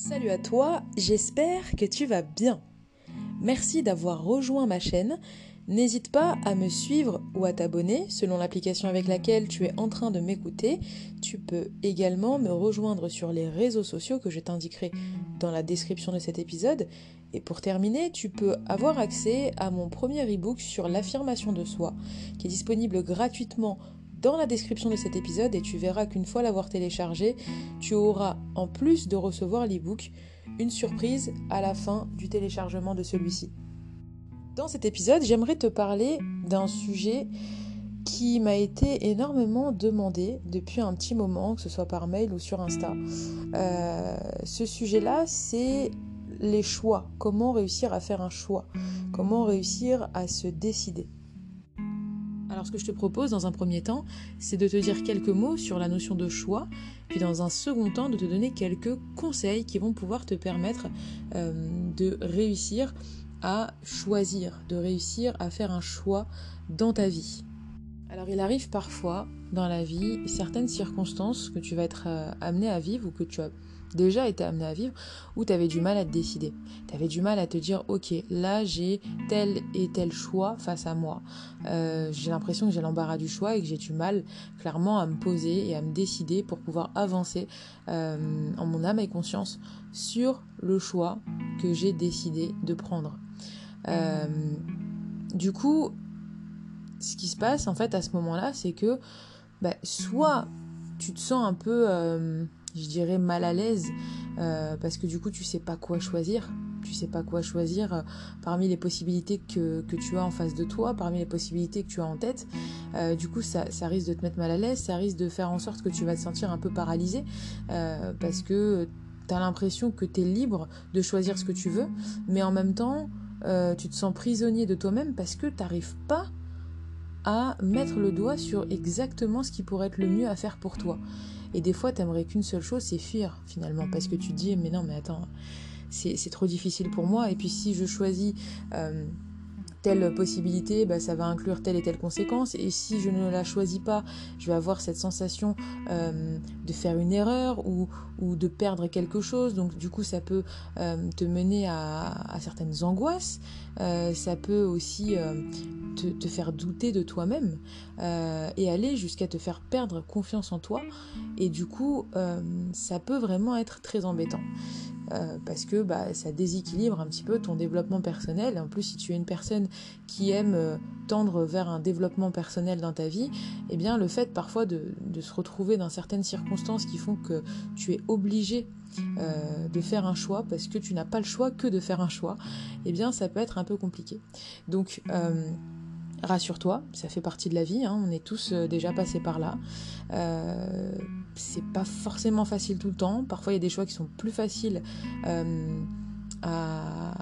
Salut à toi, j'espère que tu vas bien. Merci d'avoir rejoint ma chaîne. N'hésite pas à me suivre ou à t'abonner selon l'application avec laquelle tu es en train de m'écouter. Tu peux également me rejoindre sur les réseaux sociaux que je t'indiquerai dans la description de cet épisode. Et pour terminer, tu peux avoir accès à mon premier e-book sur l'affirmation de soi qui est disponible gratuitement dans la description de cet épisode et tu verras qu'une fois l'avoir téléchargé, tu auras, en plus de recevoir l'ebook, une surprise à la fin du téléchargement de celui-ci. Dans cet épisode, j'aimerais te parler d'un sujet qui m'a été énormément demandé depuis un petit moment, que ce soit par mail ou sur Insta. Euh, ce sujet-là, c'est les choix. Comment réussir à faire un choix? Comment réussir à se décider? Alors ce que je te propose dans un premier temps, c'est de te dire quelques mots sur la notion de choix, puis dans un second temps de te donner quelques conseils qui vont pouvoir te permettre euh, de réussir à choisir, de réussir à faire un choix dans ta vie. Alors il arrive parfois dans la vie certaines circonstances que tu vas être euh, amené à vivre ou que tu as déjà été amené à vivre où tu avais du mal à te décider. Tu avais du mal à te dire ok là j'ai tel et tel choix face à moi. Euh, j'ai l'impression que j'ai l'embarras du choix et que j'ai du mal clairement à me poser et à me décider pour pouvoir avancer euh, en mon âme et conscience sur le choix que j'ai décidé de prendre. Euh, du coup, ce qui se passe en fait à ce moment-là, c'est que bah, soit tu te sens un peu je dirais mal à l'aise euh, parce que du coup tu sais pas quoi choisir. Tu sais pas quoi choisir euh, parmi les possibilités que, tu as en face de toi parmi les possibilités que tu as en tête. Euh, du coup ça, risque de te mettre mal à l'aise ça risque de faire en sorte que tu vas te sentir un peu paralysé parce que tu as l'impression que tu es libre de choisir ce que tu veux mais en même temps tu te sens prisonnier de toi-même parce que tu n'arrives pas mettre le doigt sur exactement ce qui pourrait être le mieux à faire pour toi. Et des fois, t'aimerais qu'une seule chose, c'est fuir finalement, parce que tu dis, mais non, mais attends, c'est trop difficile pour moi. Et puis si je choisis euh, telle possibilité, bah, ça va inclure telle et telle conséquence. Et si je ne la choisis pas, je vais avoir cette sensation euh, de faire une erreur ou, de perdre quelque chose. Donc du coup, ça peut euh, te mener à, à, certaines angoisses. Ça peut aussi te, te, faire douter de toi-même et aller jusqu'à te faire perdre confiance en toi. Et du coup, ça peut vraiment être très embêtant. Euh, parce que bah, ça déséquilibre un petit peu ton développement personnel. En plus, si tu es une personne qui aime euh, tendre vers un développement personnel dans ta vie, eh bien, le fait parfois de, se retrouver dans certaines circonstances qui font que tu es obligé euh, de faire un choix parce que tu n'as pas le choix que de faire un choix, eh bien, ça peut être un peu compliqué. Donc, rassure-toi, ça fait partie de la vie, hein, on est tous euh, déjà passés par là. Euh, c'est pas forcément facile tout le temps, parfois il y a des choix qui sont plus faciles euh, à,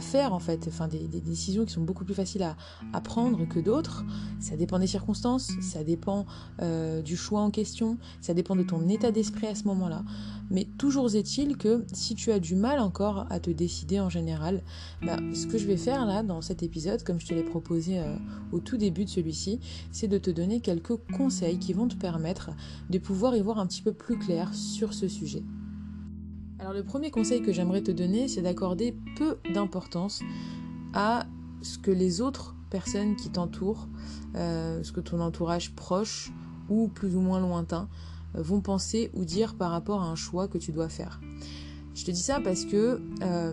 faire en fait, enfin des, décisions qui sont beaucoup plus faciles à, prendre que d'autres. Ça dépend des circonstances, ça dépend euh, du choix en question, ça dépend de ton état d'esprit à ce moment-là. Mais toujours est-il que si tu as du mal encore à te décider en général, bah, ce que je vais faire là dans cet épisode, comme je te l'ai proposé euh, au tout début de celui-ci, c'est de te donner quelques conseils qui vont te permettre de pouvoir y voir un petit peu plus clair sur ce sujet. Alors le premier conseil que j'aimerais te donner, c'est d'accorder peu d'importance à ce que les autres personnes qui t'entourent, euh, ce que ton entourage proche ou plus ou moins lointain, euh, vont penser ou dire par rapport à un choix que tu dois faire. Je te dis ça parce que euh,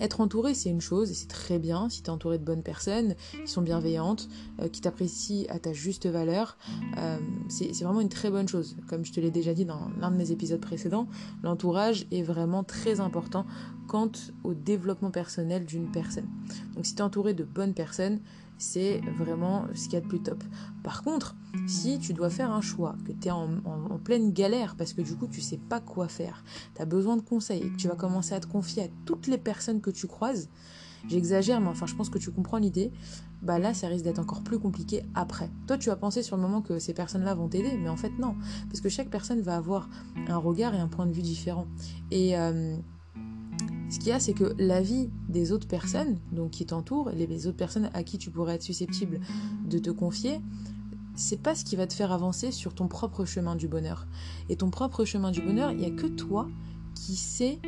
être entouré, c'est une chose, et c'est très bien si tu es entouré de bonnes personnes qui sont bienveillantes, euh, qui t'apprécient à ta juste valeur. Euh, c'est vraiment une très bonne chose. Comme je te l'ai déjà dit dans l'un de mes épisodes précédents, l'entourage est vraiment très important quant au développement personnel d'une personne. Donc si tu es entouré de bonnes personnes, c'est vraiment ce qu'il y a de plus top. Par contre, si tu dois faire un choix, que tu es en, pleine galère parce que du coup tu sais pas quoi faire, tu as besoin de conseils et que tu vas commencer à te confier à toutes les personnes que tu croises, j'exagère, mais enfin je pense que tu comprends l'idée, bah là ça risque d'être encore plus compliqué après. Toi tu vas penser sur le moment que ces personnes-là vont t'aider, mais en fait non, parce que chaque personne va avoir un regard et un point de vue différent. Et euh, ce qu'il y a, c'est que la vie des autres personnes, donc qui t'entourent, les autres personnes à qui tu pourrais être susceptible de te confier, c'est pas ce qui va te faire avancer sur ton propre chemin du bonheur. Et ton propre chemin du bonheur, il n'y a que toi qui sait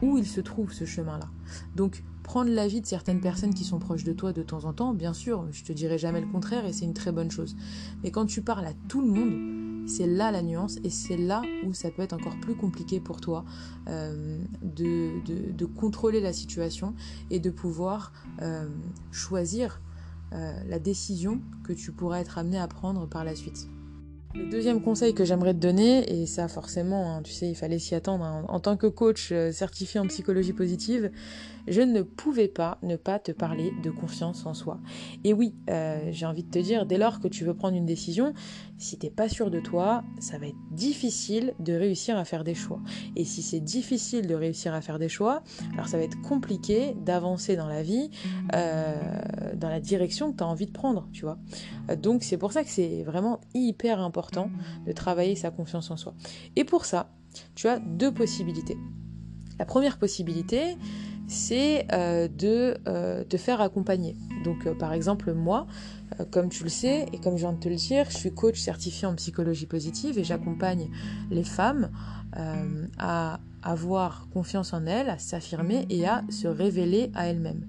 où il se trouve ce chemin-là. Donc prendre l'avis de certaines personnes qui sont proches de toi de temps en temps, bien sûr, je te dirai jamais le contraire et c'est une très bonne chose. Mais quand tu parles à tout le monde, c'est là la nuance et c'est là où ça peut être encore plus compliqué pour toi euh, de, contrôler la situation et de pouvoir euh, choisir euh, la décision que tu pourras être amené à prendre par la suite. Le deuxième conseil que j'aimerais te donner, et ça forcément, hein, tu sais, il fallait s'y attendre, hein, en tant que coach euh, certifié en psychologie positive, je ne pouvais pas ne pas te parler de confiance en soi. Et oui, euh, j'ai envie de te dire, dès lors que tu veux prendre une décision, si t'es pas sûr de toi, ça va être difficile de réussir à faire des choix. Et si c'est difficile de réussir à faire des choix, alors ça va être compliqué d'avancer dans la vie, euh, dans la direction que tu as envie de prendre, tu vois. Donc c'est pour ça que c'est vraiment hyper de travailler sa confiance en soi. Et pour ça, tu as deux possibilités. La première possibilité, c'est euh, de euh, te faire accompagner. Donc euh, par exemple moi, comme tu le sais et comme je viens de te le dire, je suis coach certifié en psychologie positive et j'accompagne les femmes à avoir confiance en elles, à s'affirmer et à se révéler à elles-mêmes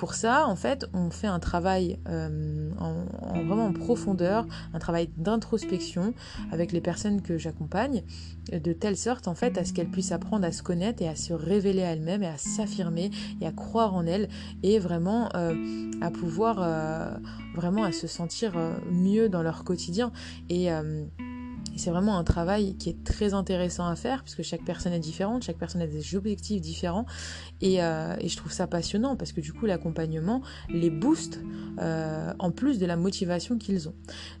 pour ça, en fait, on fait un travail euh, en, vraiment en profondeur, un travail d'introspection avec les personnes que j'accompagne, de telle sorte, en fait, à ce qu'elles puissent apprendre à se connaître et à se révéler à elles-mêmes et à s'affirmer et à croire en elles et vraiment euh, à pouvoir euh, vraiment à se sentir mieux dans leur quotidien. Et c'est vraiment un travail qui est très intéressant à faire puisque chaque personne est différente, chaque personne a des objectifs différents et, euh, je trouve ça passionnant parce que du coup l'accompagnement les booste euh, en plus de la motivation qu'ils ont.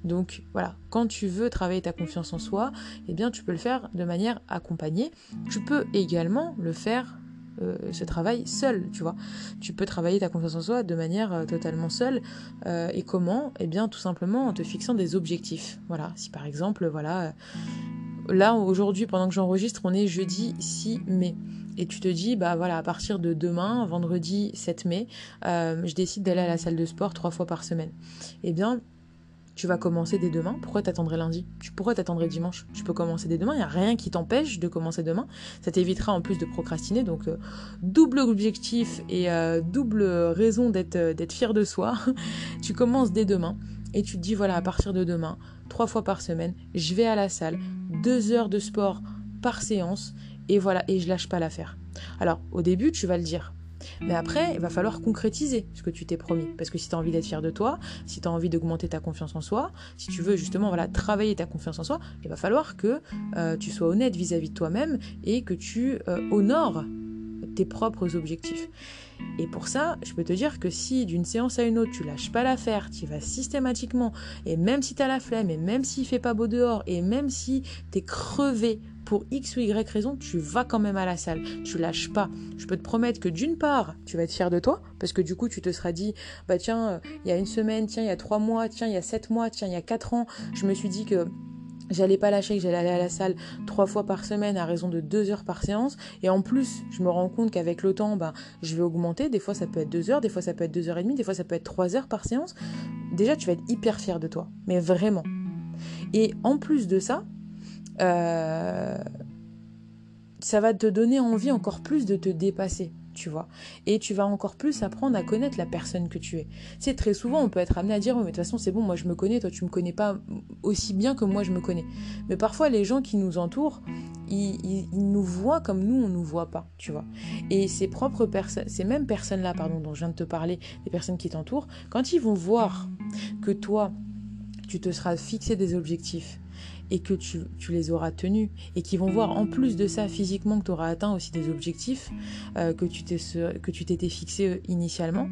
Donc voilà, quand tu veux travailler ta confiance en soi, eh bien tu peux le faire de manière accompagnée. Tu peux également le faire euh, ce travail seul, tu vois. Tu peux travailler ta confiance en soi de manière euh, totalement seule. Euh, et comment? Eh bien, tout simplement en te fixant des objectifs. Voilà. Si par exemple, voilà, là aujourd'hui, pendant que j'enregistre, on est jeudi 6 mai. Et tu te dis, bah voilà, à partir de demain, vendredi 7 mai, je décide d'aller à la salle de sport trois fois par semaine. Eh bien, tu vas commencer dès demain. Pourquoi t'attendrais lundi? Tu pourrais t'attendrais dimanche Tu peux commencer dès demain. Il n'y a rien qui t'empêche de commencer demain. Ça t'évitera en plus de procrastiner. Donc euh, double objectif et euh, double raison d'être euh, d'être fier de soi. tu commences dès demain et tu te dis voilà à partir de demain, trois fois par semaine, je vais à la salle, deux heures de sport par séance et voilà et je lâche pas l'affaire. Alors au début tu vas le dire mais après, il va falloir concrétiser ce que tu t'es promis. Parce que si tu as envie d'être fier de toi, si tu as envie d'augmenter ta confiance en soi, si tu veux justement voilà, travailler ta confiance en soi, il va falloir que euh, tu sois honnête vis-à-vis de toi-même et que tu euh, honores tes propres objectifs. Et pour ça, je peux te dire que si d'une séance à une autre, tu lâches pas l'affaire, tu vas systématiquement, et même si tu as la flemme, et même s'il fait pas beau dehors, et même si tu es crevé pour X ou Y raison, tu vas quand même à la salle. Tu lâches pas. Je peux te promettre que d'une part, tu vas être fier de toi, parce que du coup, tu te seras dit, bah tiens, euh, il y a une semaine, tiens, il y a trois mois, tiens, il y a sept mois, tiens, il y a quatre ans, je me suis dit que J'allais pas lâcher que j'allais aller à la salle trois fois par semaine à raison de deux heures par séance. Et en plus, je me rends compte qu'avec le temps, ben, je vais augmenter. Des fois, ça peut être deux heures, des fois, ça peut être deux heures et demie, des fois, ça peut être trois heures par séance. Déjà, tu vas être hyper fier de toi. Mais vraiment. Et en plus de ça, euh, ça va te donner envie encore plus de te dépasser, tu vois. Et tu vas encore plus apprendre à connaître la personne que tu es. C'est très souvent, on peut être amené à dire, mais de toute façon, c'est bon, moi je me connais, toi tu me connais pas aussi bien que moi je me connais. Mais parfois, les gens qui nous entourent, ils, nous voient comme nous, on nous voit pas, tu vois. Et ces propres personnes, ces mêmes personnes-là, pardon, dont je viens de te parler, les personnes qui t'entourent, quand ils vont voir que toi, tu te seras fixé des objectifs, et que tu, les auras tenus et qui vont voir en plus de ça physiquement que tu auras atteint aussi des objectifs euh, que tu t'étais fixé euh, initialement,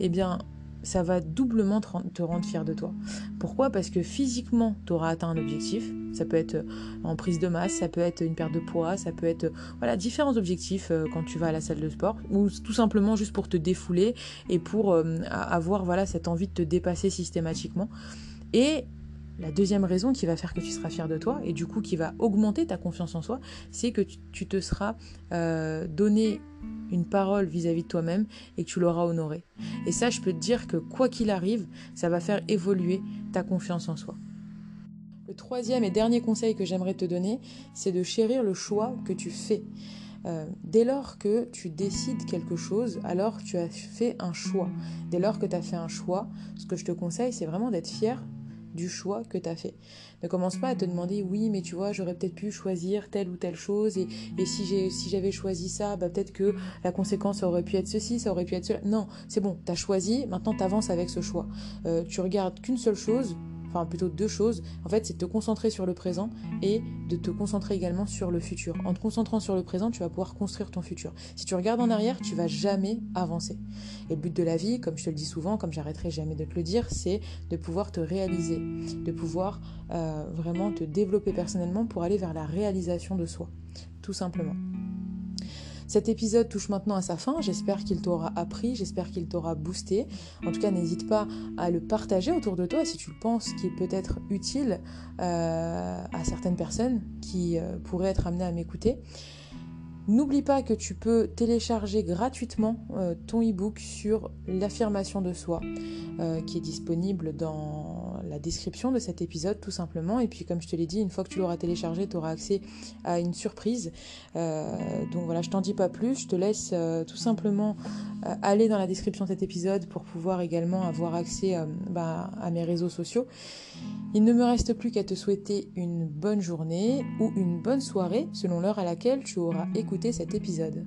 eh bien ça va doublement te rendre fier de toi. Pourquoi? Parce que physiquement, tu auras atteint un objectif. Ça peut être euh, en prise de masse, ça peut être une perte de poids, ça peut être voilà différents objectifs quand tu vas à la salle de sport, ou tout simplement juste pour te défouler et pour avoir voilà cette envie de te dépasser systématiquement. Et la deuxième raison qui va faire que tu seras fier de toi et du coup qui va augmenter ta confiance en soi, c'est que tu, te seras euh, donné une parole vis-à-vis de toi-même et que tu l'auras honorée. Et ça, je peux te dire que quoi qu'il arrive, ça va faire évoluer ta confiance en soi. Le troisième et dernier conseil que j'aimerais te donner, c'est de chérir le choix que tu fais. Euh, dès lors que tu décides quelque chose, alors tu as fait un choix. Dès lors que tu as fait un choix, ce que je te conseille, c'est vraiment d'être fier du choix que tu as fait. Ne commence pas à te demander oui, mais tu vois, j'aurais peut-être pu choisir telle ou telle chose et, si, j'ai, si j'avais choisi ça, bah, peut-être que la conséquence aurait pu être ceci, ça aurait pu être cela. Non, c'est bon, tu as choisi, maintenant tu avances avec ce choix. Euh, tu regardes qu'une seule chose, plutôt deux choses. En fait, c'est de te concentrer sur le présent et de te concentrer également sur le futur. En te concentrant sur le présent, tu vas pouvoir construire ton futur. Si tu regardes en arrière, tu vas jamais avancer. Et le but de la vie, comme je te le dis souvent, comme j'arrêterai jamais de te le dire, c'est de pouvoir te réaliser, de pouvoir euh, vraiment te développer personnellement pour aller vers la réalisation de soi, tout simplement. Cet épisode touche maintenant à sa fin. J'espère qu'il t'aura appris, j'espère qu'il t'aura boosté. En tout cas, n'hésite pas à le partager autour de toi si tu le penses qu'il peut être utile euh, à certaines personnes qui euh, pourraient être amenées à m'écouter. N'oublie pas que tu peux télécharger gratuitement euh, ton e-book sur l'affirmation de soi, qui est disponible dans la description de cet épisode tout simplement. Et puis comme je te l'ai dit, une fois que tu l'auras téléchargé, tu auras accès à une surprise. Euh, donc voilà, je t'en dis pas plus, je te laisse euh, tout simplement euh, aller dans la description de cet épisode pour pouvoir également avoir accès bah, à mes réseaux sociaux. Il ne me reste plus qu'à te souhaiter une bonne journée ou une bonne soirée selon l'heure à laquelle tu auras écouté cet épisode.